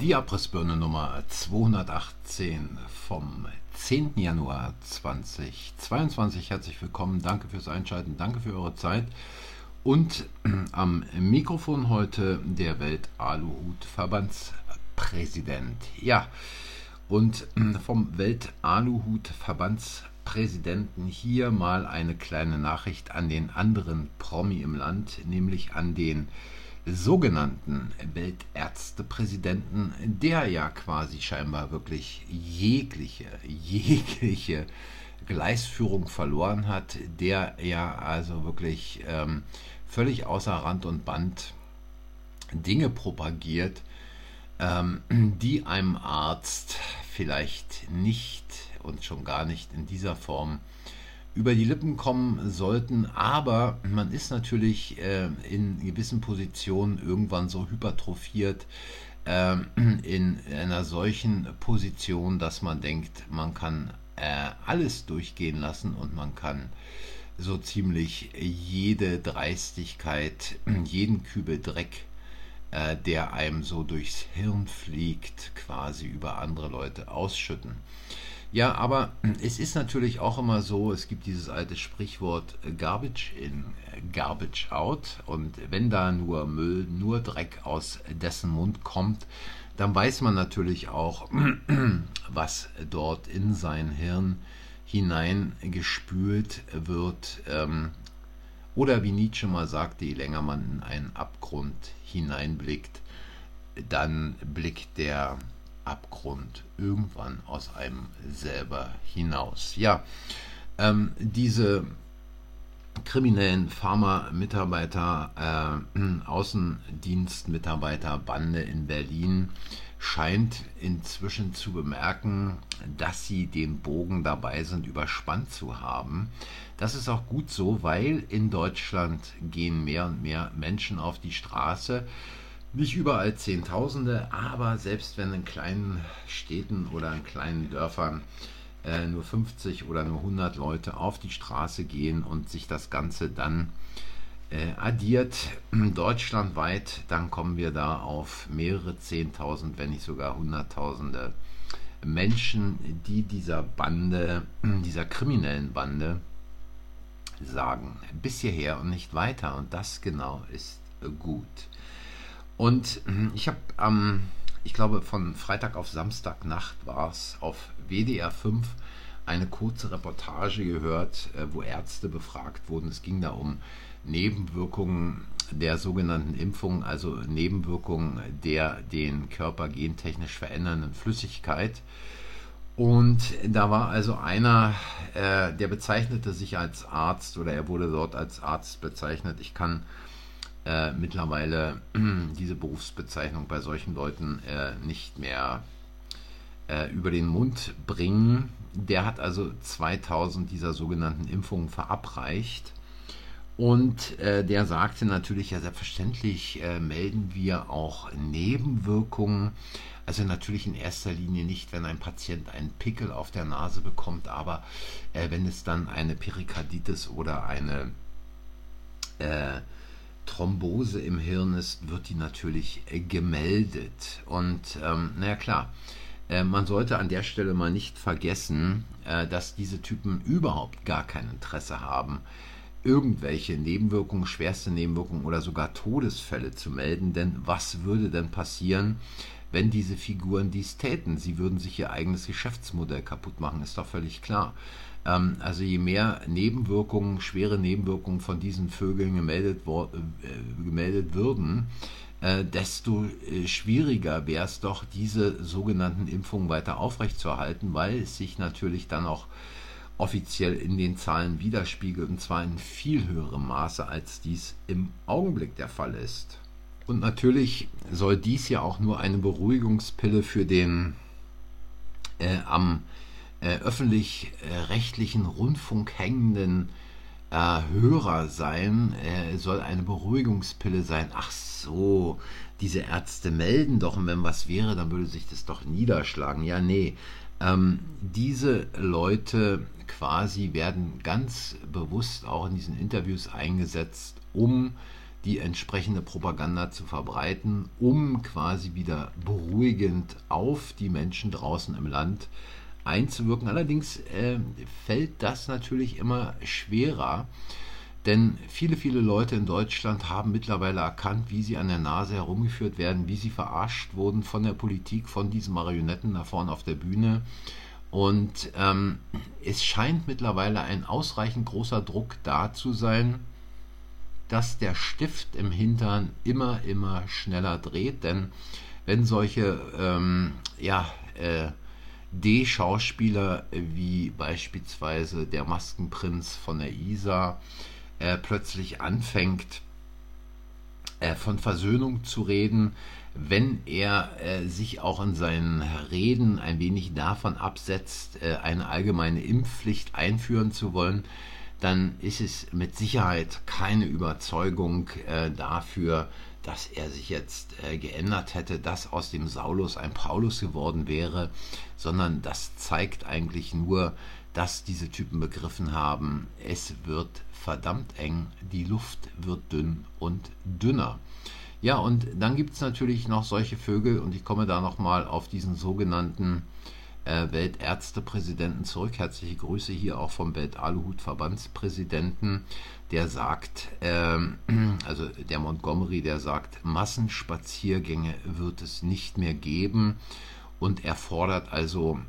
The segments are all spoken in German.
Die Abrissbirne Nummer 218 vom 10. Januar 2022. Herzlich willkommen, danke fürs Einschalten, danke für eure Zeit. Und am Mikrofon heute der Welt-Aluhut-Verbandspräsident. Ja, und vom Welt-Aluhut-Verbandspräsidenten hier mal eine kleine Nachricht an den anderen Promi im Land, nämlich an den sogenannten Weltärztepräsidenten, der ja quasi scheinbar wirklich jegliche, jegliche Gleisführung verloren hat, der ja also wirklich ähm, völlig außer Rand und Band Dinge propagiert, ähm, die einem Arzt vielleicht nicht und schon gar nicht in dieser Form über die Lippen kommen sollten. Aber man ist natürlich äh, in gewissen Positionen irgendwann so hypertrophiert, äh, in einer solchen Position, dass man denkt, man kann äh, alles durchgehen lassen und man kann so ziemlich jede Dreistigkeit, jeden Kübel Dreck, äh, der einem so durchs Hirn fliegt, quasi über andere Leute ausschütten. Ja, aber es ist natürlich auch immer so, es gibt dieses alte Sprichwort äh, Garbage in, äh, Garbage out. Und wenn da nur Müll, nur Dreck aus dessen Mund kommt, dann weiß man natürlich auch, was dort in sein Hirn hineingespült wird. Ähm, oder wie Nietzsche mal sagte, je länger man in einen Abgrund hineinblickt, dann blickt der Abgrund irgendwann aus einem selber hinaus. Ja, ähm, diese kriminellen Pharma-Mitarbeiter, äh, Außendienstmitarbeiterbande in Berlin scheint inzwischen zu bemerken, dass sie den Bogen dabei sind, überspannt zu haben. Das ist auch gut so, weil in Deutschland gehen mehr und mehr Menschen auf die Straße nicht überall Zehntausende, aber selbst wenn in kleinen Städten oder in kleinen Dörfern äh, nur 50 oder nur 100 Leute auf die Straße gehen und sich das Ganze dann äh, addiert deutschlandweit, dann kommen wir da auf mehrere Zehntausend, wenn nicht sogar Hunderttausende Menschen, die dieser Bande, dieser kriminellen Bande sagen, bis hierher und nicht weiter. Und das genau ist gut. Und hm, ich habe am, ähm, ich glaube, von Freitag auf Samstagnacht war es auf WDR 5 eine kurze Reportage gehört, äh, wo Ärzte befragt wurden. Es ging da um Nebenwirkungen der sogenannten Impfung, also Nebenwirkungen der den Körper gentechnisch verändernden Flüssigkeit. Und da war also einer, äh, der bezeichnete sich als Arzt oder er wurde dort als Arzt bezeichnet. Ich kann äh, mittlerweile diese Berufsbezeichnung bei solchen Leuten äh, nicht mehr äh, über den Mund bringen. Der hat also 2000 dieser sogenannten Impfungen verabreicht. Und äh, der sagte natürlich, ja selbstverständlich äh, melden wir auch Nebenwirkungen. Also natürlich in erster Linie nicht, wenn ein Patient einen Pickel auf der Nase bekommt, aber äh, wenn es dann eine Perikarditis oder eine Thrombose im Hirn ist, wird die natürlich äh, gemeldet. Und ähm, naja klar, äh, man sollte an der Stelle mal nicht vergessen, äh, dass diese Typen überhaupt gar kein Interesse haben, irgendwelche Nebenwirkungen, schwerste Nebenwirkungen oder sogar Todesfälle zu melden. Denn was würde denn passieren, wenn diese Figuren dies täten? Sie würden sich ihr eigenes Geschäftsmodell kaputt machen, ist doch völlig klar. Ähm, also je mehr Nebenwirkungen, schwere Nebenwirkungen von diesen Vögeln gemeldet, äh, gemeldet würden, äh, desto äh, schwieriger wäre es doch, diese sogenannten Impfungen weiter aufrechtzuerhalten, weil es sich natürlich dann auch offiziell in den Zahlen widerspiegelt, und zwar in viel höherem Maße, als dies im Augenblick der Fall ist. Und natürlich soll dies ja auch nur eine Beruhigungspille für den äh, am äh, öffentlich-rechtlichen Rundfunk hängenden äh, Hörer sein, äh, soll eine Beruhigungspille sein. Ach so, diese Ärzte melden doch, und wenn was wäre, dann würde sich das doch niederschlagen. Ja, nee. Ähm, diese Leute quasi werden ganz bewusst auch in diesen Interviews eingesetzt, um die entsprechende Propaganda zu verbreiten, um quasi wieder beruhigend auf die Menschen draußen im Land einzuwirken. Allerdings äh, fällt das natürlich immer schwerer, denn viele, viele Leute in Deutschland haben mittlerweile erkannt, wie sie an der Nase herumgeführt werden, wie sie verarscht wurden von der Politik, von diesen Marionetten da vorne auf der Bühne. Und ähm, es scheint mittlerweile ein ausreichend großer Druck da zu sein, dass der Stift im Hintern immer, immer schneller dreht. Denn wenn solche ähm, ja, äh, D-Schauspieler wie beispielsweise der Maskenprinz von der ISA äh, plötzlich anfängt, äh, von Versöhnung zu reden, wenn er äh, sich auch in seinen Reden ein wenig davon absetzt, äh, eine allgemeine Impfpflicht einführen zu wollen, dann ist es mit Sicherheit keine Überzeugung äh, dafür, dass er sich jetzt äh, geändert hätte, dass aus dem Saulus ein Paulus geworden wäre, sondern das zeigt eigentlich nur, dass diese Typen begriffen haben, es wird verdammt eng, die Luft wird dünn und dünner. Ja, und dann gibt es natürlich noch solche Vögel, und ich komme da nochmal auf diesen sogenannten äh, Weltärztepräsidenten zurück. Herzliche Grüße hier auch vom Weltaluhut-Verbandspräsidenten, der sagt, äh, also der Montgomery, der sagt, Massenspaziergänge wird es nicht mehr geben und er fordert also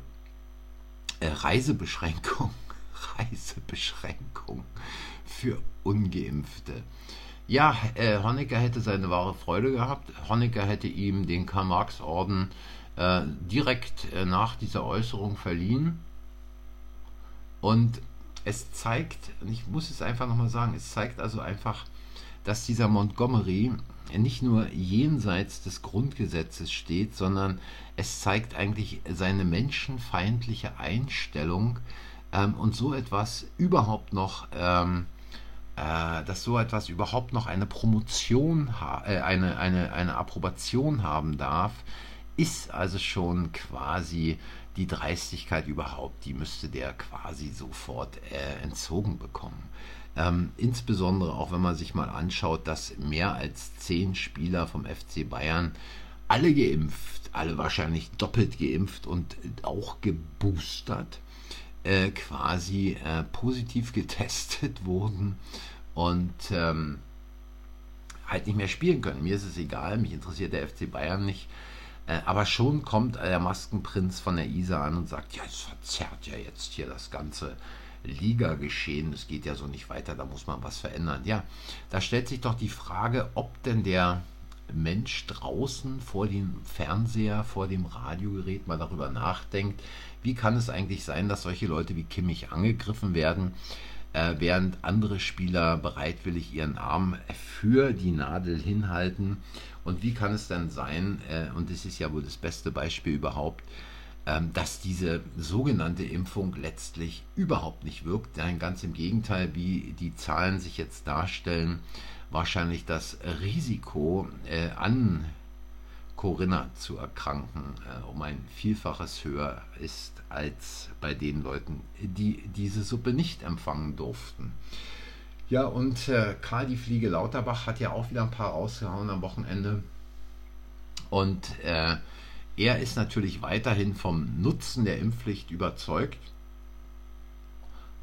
äh, Reisebeschränkung, Reisebeschränkung für Ungeimpfte. Ja, äh, Honecker hätte seine wahre Freude gehabt. Honecker hätte ihm den Karl-Marx-Orden äh, direkt äh, nach dieser Äußerung verliehen. Und es zeigt, ich muss es einfach nochmal sagen, es zeigt also einfach, dass dieser Montgomery nicht nur jenseits des Grundgesetzes steht, sondern es zeigt eigentlich seine menschenfeindliche Einstellung ähm, und so etwas überhaupt noch, ähm, äh, dass so etwas überhaupt noch eine Promotion, äh, eine, eine, eine Approbation haben darf, ist also schon quasi die Dreistigkeit überhaupt, die müsste der quasi sofort äh, entzogen bekommen. Ähm, insbesondere auch wenn man sich mal anschaut, dass mehr als zehn Spieler vom FC Bayern alle geimpft, alle wahrscheinlich doppelt geimpft und auch geboostert, äh, quasi äh, positiv getestet wurden und ähm, halt nicht mehr spielen können. Mir ist es egal, mich interessiert der FC Bayern nicht. Äh, aber schon kommt der Maskenprinz von der ISA an und sagt, ja, es verzerrt ja jetzt hier das ganze Liga-Geschehen. Es geht ja so nicht weiter, da muss man was verändern. Ja, da stellt sich doch die Frage, ob denn der Mensch draußen vor dem Fernseher, vor dem Radiogerät mal darüber nachdenkt, wie kann es eigentlich sein, dass solche Leute wie Kimmich angegriffen werden, äh, während andere Spieler bereitwillig ihren Arm für die Nadel hinhalten. Und wie kann es denn sein, äh, und das ist ja wohl das beste Beispiel überhaupt, ähm, dass diese sogenannte Impfung letztlich überhaupt nicht wirkt. Nein, ganz im Gegenteil, wie die Zahlen sich jetzt darstellen, wahrscheinlich das Risiko äh, an Corinna zu erkranken äh, um ein Vielfaches höher ist als bei den Leuten, die diese Suppe nicht empfangen durften. Ja, und äh, Karl die Fliege Lauterbach hat ja auch wieder ein paar rausgehauen am Wochenende. Und äh, er ist natürlich weiterhin vom Nutzen der Impfpflicht überzeugt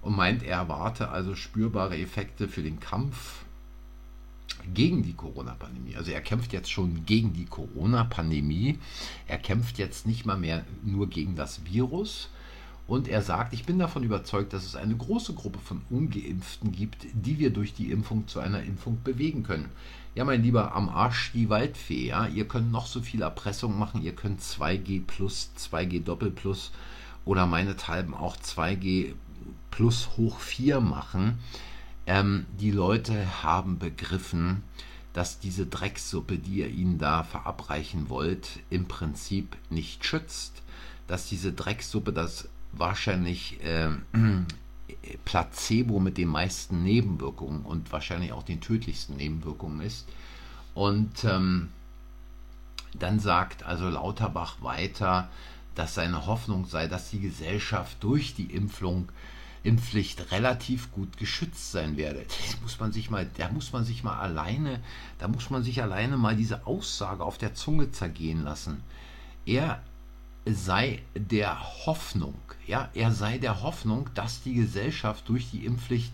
und meint, er erwarte also spürbare Effekte für den Kampf gegen die Corona-Pandemie. Also er kämpft jetzt schon gegen die Corona-Pandemie. Er kämpft jetzt nicht mal mehr nur gegen das Virus. Und er sagt, ich bin davon überzeugt, dass es eine große Gruppe von ungeimpften gibt, die wir durch die Impfung zu einer Impfung bewegen können. Ja, mein Lieber, am Arsch die Waldfee, ja. Ihr könnt noch so viel Erpressung machen, ihr könnt 2G plus, 2G Doppel plus oder meinethalben auch 2G plus hoch 4 machen. Ähm, die Leute haben begriffen, dass diese Drecksuppe, die ihr ihnen da verabreichen wollt, im Prinzip nicht schützt. Dass diese Drecksuppe das wahrscheinlich äh, Placebo mit den meisten Nebenwirkungen und wahrscheinlich auch den tödlichsten Nebenwirkungen ist. Und ähm, dann sagt also Lauterbach weiter, dass seine Hoffnung sei, dass die Gesellschaft durch die Impfung Impfpflicht relativ gut geschützt sein werde. Das muss man sich mal, da muss man sich mal alleine, da muss man sich alleine mal diese Aussage auf der Zunge zergehen lassen. Er sei der Hoffnung, ja, er sei der Hoffnung, dass die Gesellschaft durch die Impfpflicht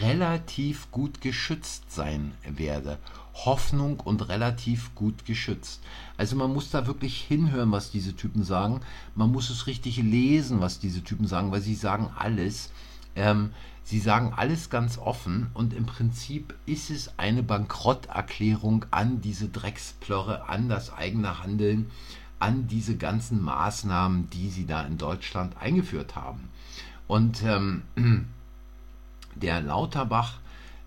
relativ gut geschützt sein werde. Hoffnung und relativ gut geschützt. Also man muss da wirklich hinhören, was diese Typen sagen. Man muss es richtig lesen, was diese Typen sagen, weil sie sagen alles. Ähm, sie sagen alles ganz offen und im Prinzip ist es eine Bankrotterklärung an diese Drecksplörre, an das eigene Handeln, an diese ganzen Maßnahmen, die sie da in Deutschland eingeführt haben. Und ähm, der Lauterbach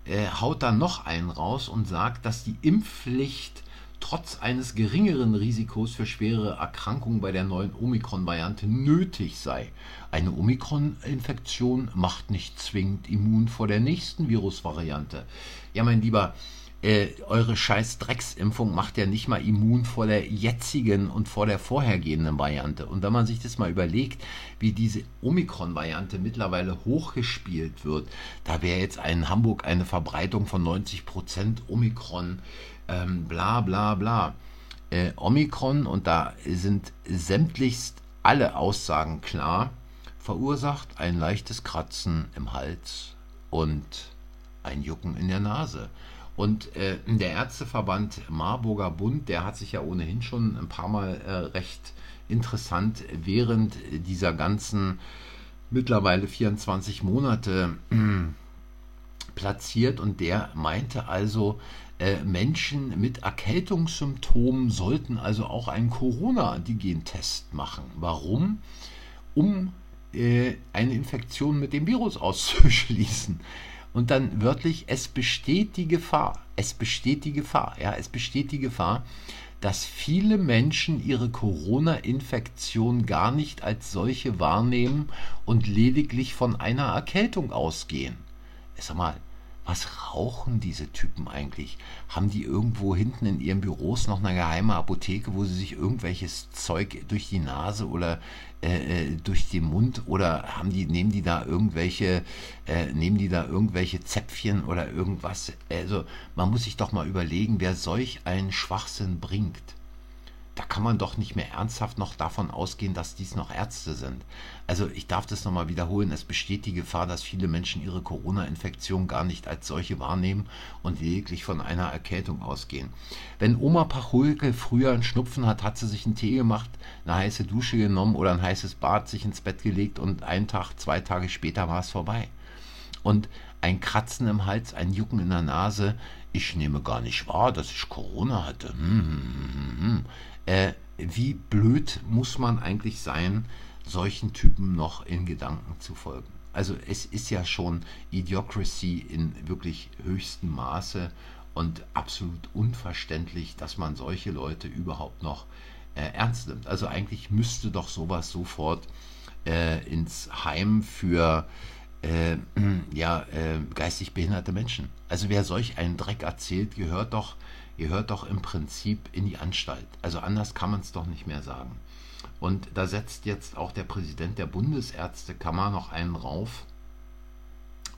äh, haut da noch einen raus und sagt, dass die Impfpflicht trotz eines geringeren Risikos für schwere Erkrankungen bei der neuen Omikron-Variante nötig sei. Eine Omikron-Infektion macht nicht zwingend immun vor der nächsten Virusvariante. Ja, mein Lieber, äh, eure scheiß Drecksimpfung macht ja nicht mal immun vor der jetzigen und vor der vorhergehenden Variante. Und wenn man sich das mal überlegt, wie diese Omikron-Variante mittlerweile hochgespielt wird, da wäre jetzt in Hamburg eine Verbreitung von 90 Prozent Omikron, ähm, bla bla bla. Äh, Omikron, und da sind sämtlichst alle Aussagen klar, verursacht ein leichtes Kratzen im Hals und ein Jucken in der Nase. Und äh, der Ärzteverband Marburger Bund, der hat sich ja ohnehin schon ein paar Mal äh, recht interessant während dieser ganzen mittlerweile 24 Monate äh, platziert und der meinte also, äh, Menschen mit Erkältungssymptomen sollten also auch einen Corona-Antigen-Test machen. Warum? Um äh, eine Infektion mit dem Virus auszuschließen und dann wörtlich, es besteht die Gefahr, es besteht die Gefahr, ja, es besteht die Gefahr, dass viele Menschen ihre Corona-Infektion gar nicht als solche wahrnehmen und lediglich von einer Erkältung ausgehen. Sag mal, was rauchen diese Typen eigentlich? Haben die irgendwo hinten in ihren Büros noch eine geheime Apotheke, wo sie sich irgendwelches Zeug durch die Nase oder äh, äh, durch den Mund oder haben die, nehmen die da irgendwelche, äh, nehmen die da irgendwelche Zäpfchen oder irgendwas? Also man muss sich doch mal überlegen, wer solch einen Schwachsinn bringt da kann man doch nicht mehr ernsthaft noch davon ausgehen, dass dies noch Ärzte sind. Also ich darf das nochmal wiederholen, es besteht die Gefahr, dass viele Menschen ihre Corona-Infektion gar nicht als solche wahrnehmen und lediglich von einer Erkältung ausgehen. Wenn Oma Pachulke früher einen Schnupfen hat, hat sie sich einen Tee gemacht, eine heiße Dusche genommen oder ein heißes Bad, sich ins Bett gelegt und einen Tag, zwei Tage später war es vorbei. Und ein Kratzen im Hals, ein Jucken in der Nase, ich nehme gar nicht wahr, dass ich Corona hatte. Hm, hm, hm, hm. Äh, wie blöd muss man eigentlich sein, solchen Typen noch in Gedanken zu folgen? Also es ist ja schon Idiocracy in wirklich höchstem Maße und absolut unverständlich, dass man solche Leute überhaupt noch äh, ernst nimmt. Also eigentlich müsste doch sowas sofort äh, ins Heim für äh, ja, äh, geistig behinderte Menschen. Also wer solch einen Dreck erzählt, gehört doch gehört doch im Prinzip in die Anstalt. Also anders kann man es doch nicht mehr sagen. Und da setzt jetzt auch der Präsident der Bundesärztekammer noch einen rauf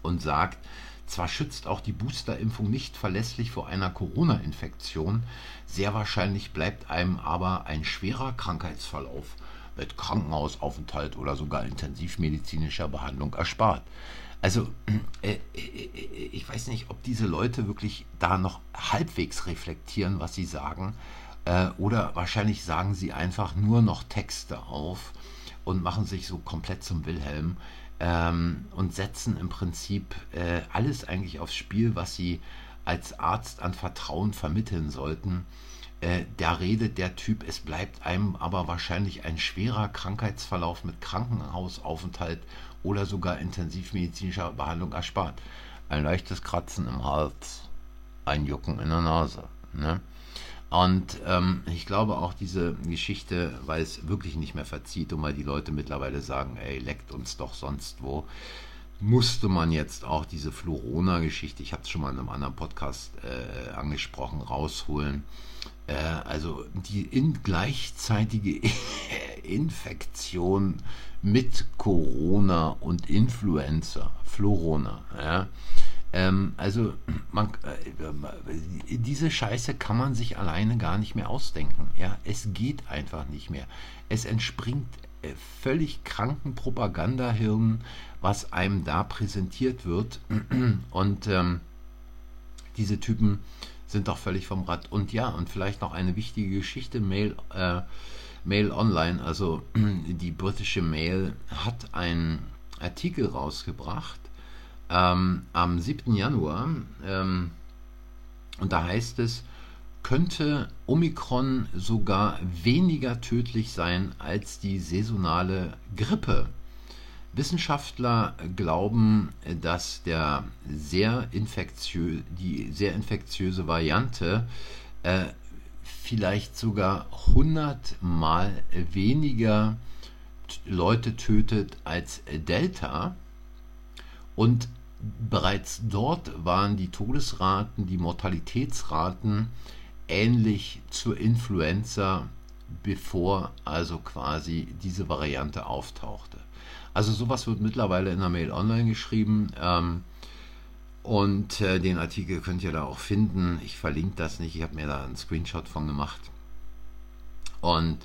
und sagt, zwar schützt auch die Boosterimpfung nicht verlässlich vor einer Corona-Infektion, sehr wahrscheinlich bleibt einem aber ein schwerer Krankheitsverlauf mit Krankenhausaufenthalt oder sogar intensivmedizinischer Behandlung erspart. Also, äh, äh, äh, ich weiß nicht, ob diese Leute wirklich da noch halbwegs reflektieren, was sie sagen. Oder wahrscheinlich sagen sie einfach nur noch Texte auf und machen sich so komplett zum Wilhelm ähm, und setzen im Prinzip alles eigentlich aufs Spiel, was sie als Arzt an Vertrauen vermitteln sollten. Da redet der Typ, es bleibt einem aber wahrscheinlich ein schwerer Krankheitsverlauf mit Krankenhausaufenthalt oder sogar intensivmedizinischer Behandlung erspart. Ein leichtes Kratzen im Hals, ein Jucken in der Nase. Ne? Und ähm, ich glaube auch diese Geschichte, weil es wirklich nicht mehr verzieht und weil die Leute mittlerweile sagen, ey, leckt uns doch sonst wo, musste man jetzt auch diese Florona-Geschichte, ich habe es schon mal in einem anderen Podcast äh, angesprochen, rausholen. Äh, also die in gleichzeitige Infektion mit Corona und Influenza, Florona. Ja. Ähm, also man, äh, diese Scheiße kann man sich alleine gar nicht mehr ausdenken. Ja, es geht einfach nicht mehr. Es entspringt äh, völlig kranken Propagandahirnen, was einem da präsentiert wird. Und ähm, diese Typen sind doch völlig vom Rad. Und ja, und vielleicht noch eine wichtige Geschichte, Mail, äh, Mail Online, also die britische Mail hat einen Artikel rausgebracht ähm, am 7. Januar. Ähm, und da heißt es, könnte Omikron sogar weniger tödlich sein als die saisonale Grippe. Wissenschaftler glauben, dass der sehr die sehr infektiöse Variante äh, vielleicht sogar 100 mal weniger Leute tötet als Delta. Und bereits dort waren die Todesraten, die Mortalitätsraten ähnlich zur Influenza, bevor also quasi diese Variante auftauchte. Also sowas wird mittlerweile in der Mail online geschrieben. Ähm, und äh, den Artikel könnt ihr da auch finden. Ich verlinke das nicht. Ich habe mir da einen Screenshot von gemacht. Und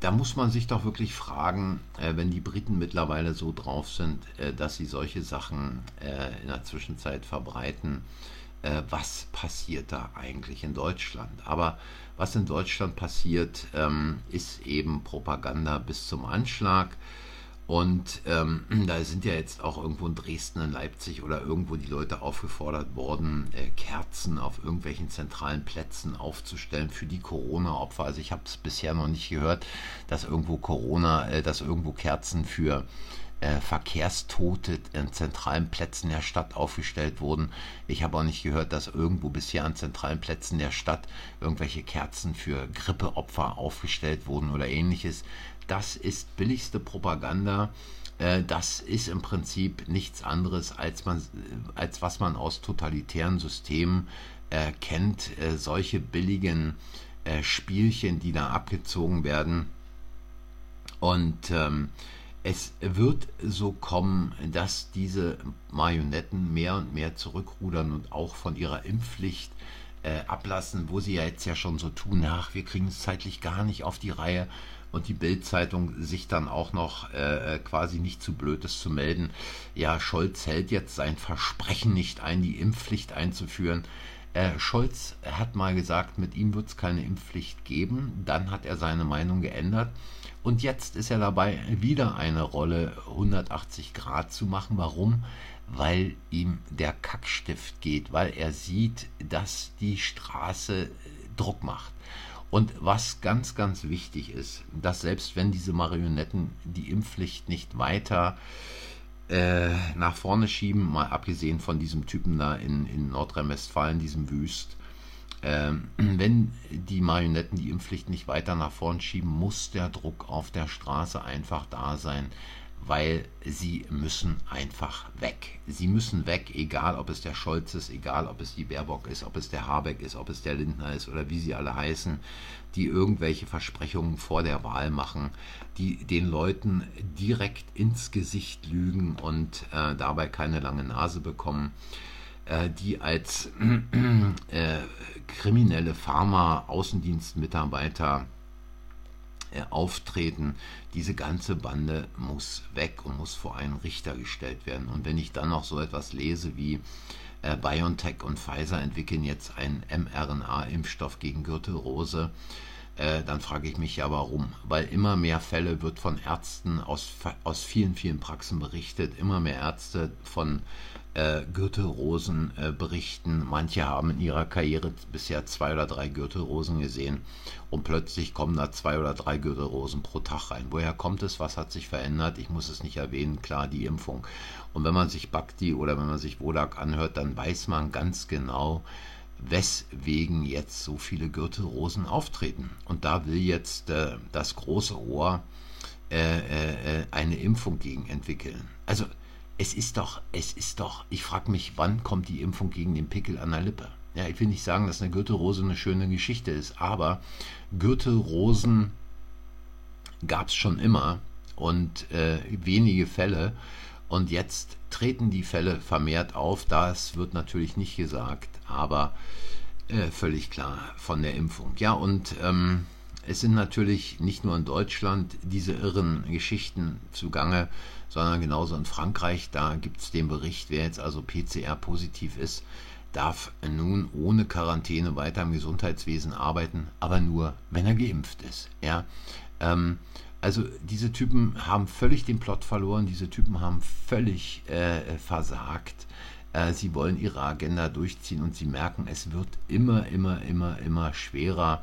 da muss man sich doch wirklich fragen, äh, wenn die Briten mittlerweile so drauf sind, äh, dass sie solche Sachen äh, in der Zwischenzeit verbreiten, äh, was passiert da eigentlich in Deutschland? Aber was in Deutschland passiert, ähm, ist eben Propaganda bis zum Anschlag. Und ähm, da sind ja jetzt auch irgendwo in Dresden, in Leipzig oder irgendwo die Leute aufgefordert worden, äh, Kerzen auf irgendwelchen zentralen Plätzen aufzustellen für die Corona-Opfer. Also ich habe es bisher noch nicht gehört, dass irgendwo Corona, äh, dass irgendwo Kerzen für äh, Verkehrstote an zentralen Plätzen der Stadt aufgestellt wurden. Ich habe auch nicht gehört, dass irgendwo bisher an zentralen Plätzen der Stadt irgendwelche Kerzen für Grippeopfer aufgestellt wurden oder ähnliches das ist billigste Propaganda. Äh, das ist im Prinzip nichts anderes, als, man, als was man aus totalitären Systemen äh, kennt. Äh, solche billigen äh, Spielchen, die da abgezogen werden. Und ähm, es wird so kommen, dass diese Marionetten mehr und mehr zurückrudern und auch von ihrer Impfpflicht äh, ablassen, wo sie ja jetzt ja schon so tun, ach, wir kriegen es zeitlich gar nicht auf die Reihe und die Bild-Zeitung sich dann auch noch äh, quasi nicht zu blöd ist zu melden, ja, Scholz hält jetzt sein Versprechen nicht ein, die Impfpflicht einzuführen. Äh, Scholz hat mal gesagt, mit ihm wird es keine Impfpflicht geben. Dann hat er seine Meinung geändert. Und jetzt ist er dabei, wieder eine Rolle 180 Grad zu machen. Warum? Weil ihm der Kackstift geht, weil er sieht, dass die Straße Druck macht. Und was ganz, ganz wichtig ist, dass selbst wenn diese Marionetten die Impfpflicht nicht weiter äh, nach vorne schieben, mal abgesehen von diesem Typen da in, in Nordrhein-Westfalen, diesem Wüst, äh, wenn die Marionetten die Impfpflicht nicht weiter nach vorne schieben, muss der Druck auf der Straße einfach da sein weil sie müssen einfach weg. Sie müssen weg, egal ob es der Scholz ist, egal ob es die Baerbock ist, ob es der Habeck ist, ob es der Lindner ist oder wie sie alle heißen, die irgendwelche Versprechungen vor der Wahl machen, die den Leuten direkt ins Gesicht lügen und äh, dabei keine lange Nase bekommen, äh, die als äh, kriminelle Pharma-Außendienstmitarbeiter auftreten. Diese ganze Bande muss weg und muss vor einen Richter gestellt werden. Und wenn ich dann noch so etwas lese wie äh, BioNTech und Pfizer entwickeln jetzt einen mRNA-Impfstoff gegen Gürtelrose, äh, dann frage ich mich ja warum. Weil immer mehr Fälle wird von Ärzten aus, aus vielen, vielen Praxen berichtet, immer mehr Ärzte von äh, Gürtelrosen äh, berichten. Manche haben in ihrer Karriere bisher zwei oder drei Gürtelrosen gesehen und plötzlich kommen da zwei oder drei Gürtelrosen pro Tag rein. Woher kommt es? Was hat sich verändert? Ich muss es nicht erwähnen. Klar, die Impfung. Und wenn man sich Bhakti oder wenn man sich Wodak anhört, dann weiß man ganz genau, weswegen jetzt so viele Gürtelrosen auftreten. Und da will jetzt äh, das große Ohr äh, äh, äh, eine Impfung gegen entwickeln. Also es ist doch, es ist doch, ich frage mich, wann kommt die Impfung gegen den Pickel an der Lippe? Ja, ich will nicht sagen, dass eine Gürtelrose eine schöne Geschichte ist, aber Gürtelrosen gab es schon immer und äh, wenige Fälle. Und jetzt treten die Fälle vermehrt auf. Das wird natürlich nicht gesagt, aber äh, völlig klar von der Impfung. Ja, und ähm, es sind natürlich nicht nur in Deutschland diese irren Geschichten zugange, sondern genauso in Frankreich. Da gibt es den Bericht, wer jetzt also PCR-positiv ist, darf nun ohne Quarantäne weiter im Gesundheitswesen arbeiten, aber nur, wenn er geimpft ist. Ja, ähm, also diese Typen haben völlig den Plot verloren, diese Typen haben völlig äh, versagt. Äh, sie wollen ihre Agenda durchziehen und sie merken, es wird immer, immer, immer, immer schwerer,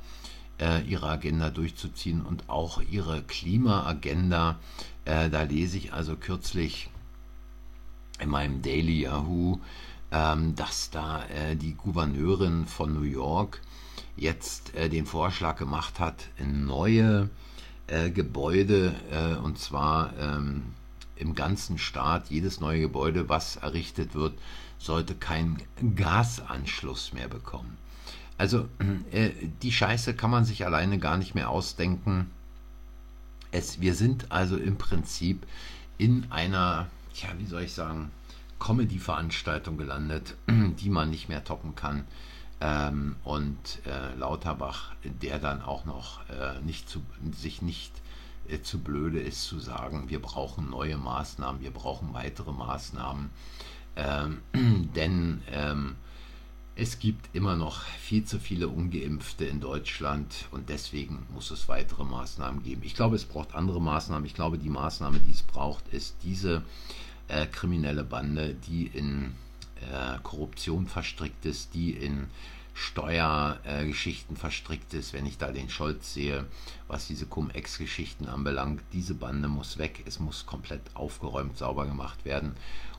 ihre Agenda durchzuziehen und auch ihre Klimaagenda. Äh, da lese ich also kürzlich in meinem Daily Yahoo, ähm, dass da äh, die Gouverneurin von New York jetzt äh, den Vorschlag gemacht hat, neue äh, Gebäude, äh, und zwar ähm, im ganzen Staat, jedes neue Gebäude, was errichtet wird, sollte keinen Gasanschluss mehr bekommen. Also äh, die Scheiße kann man sich alleine gar nicht mehr ausdenken. Es, wir sind also im Prinzip in einer, ja, wie soll ich sagen, Comedy-Veranstaltung gelandet, die man nicht mehr toppen kann. Ähm, und äh, Lauterbach, der dann auch noch äh, nicht zu, sich nicht äh, zu blöde ist zu sagen, wir brauchen neue Maßnahmen, wir brauchen weitere Maßnahmen. Ähm, denn ähm, es gibt immer noch viel zu viele ungeimpfte in Deutschland und deswegen muss es weitere Maßnahmen geben. Ich glaube, es braucht andere Maßnahmen. Ich glaube, die Maßnahme, die es braucht, ist diese äh, kriminelle Bande, die in äh, Korruption verstrickt ist, die in Steuergeschichten äh, verstrickt ist, wenn ich da den Scholz sehe, was diese Cum-Ex-Geschichten anbelangt. Diese Bande muss weg, es muss komplett aufgeräumt, sauber gemacht werden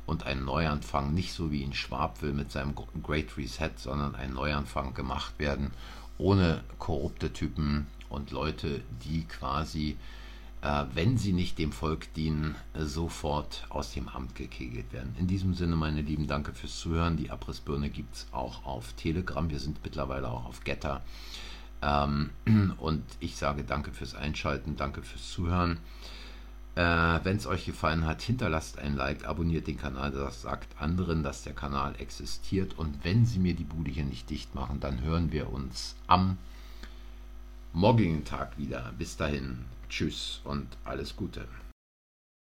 und ein Neuanfang, nicht so wie in Schwab will mit seinem Great Reset, sondern ein Neuanfang gemacht werden, ohne korrupte Typen und Leute, die quasi äh, wenn sie nicht dem Volk dienen, sofort aus dem Amt gekegelt werden. In diesem Sinne, meine Lieben, danke fürs Zuhören. Die Abrissbirne gibt es auch auf Telegram. Wir sind mittlerweile auch auf Getter. Ähm, und ich sage danke fürs Einschalten, danke fürs Zuhören. Äh, Wenn es euch gefallen hat, hinterlasst ein Like, abonniert den Kanal, das sagt anderen, dass der Kanal existiert. Und wenn sie mir die Bude hier nicht dicht machen, dann hören wir uns am morgigen Tag wieder. Bis dahin. Tschüss und alles Gute.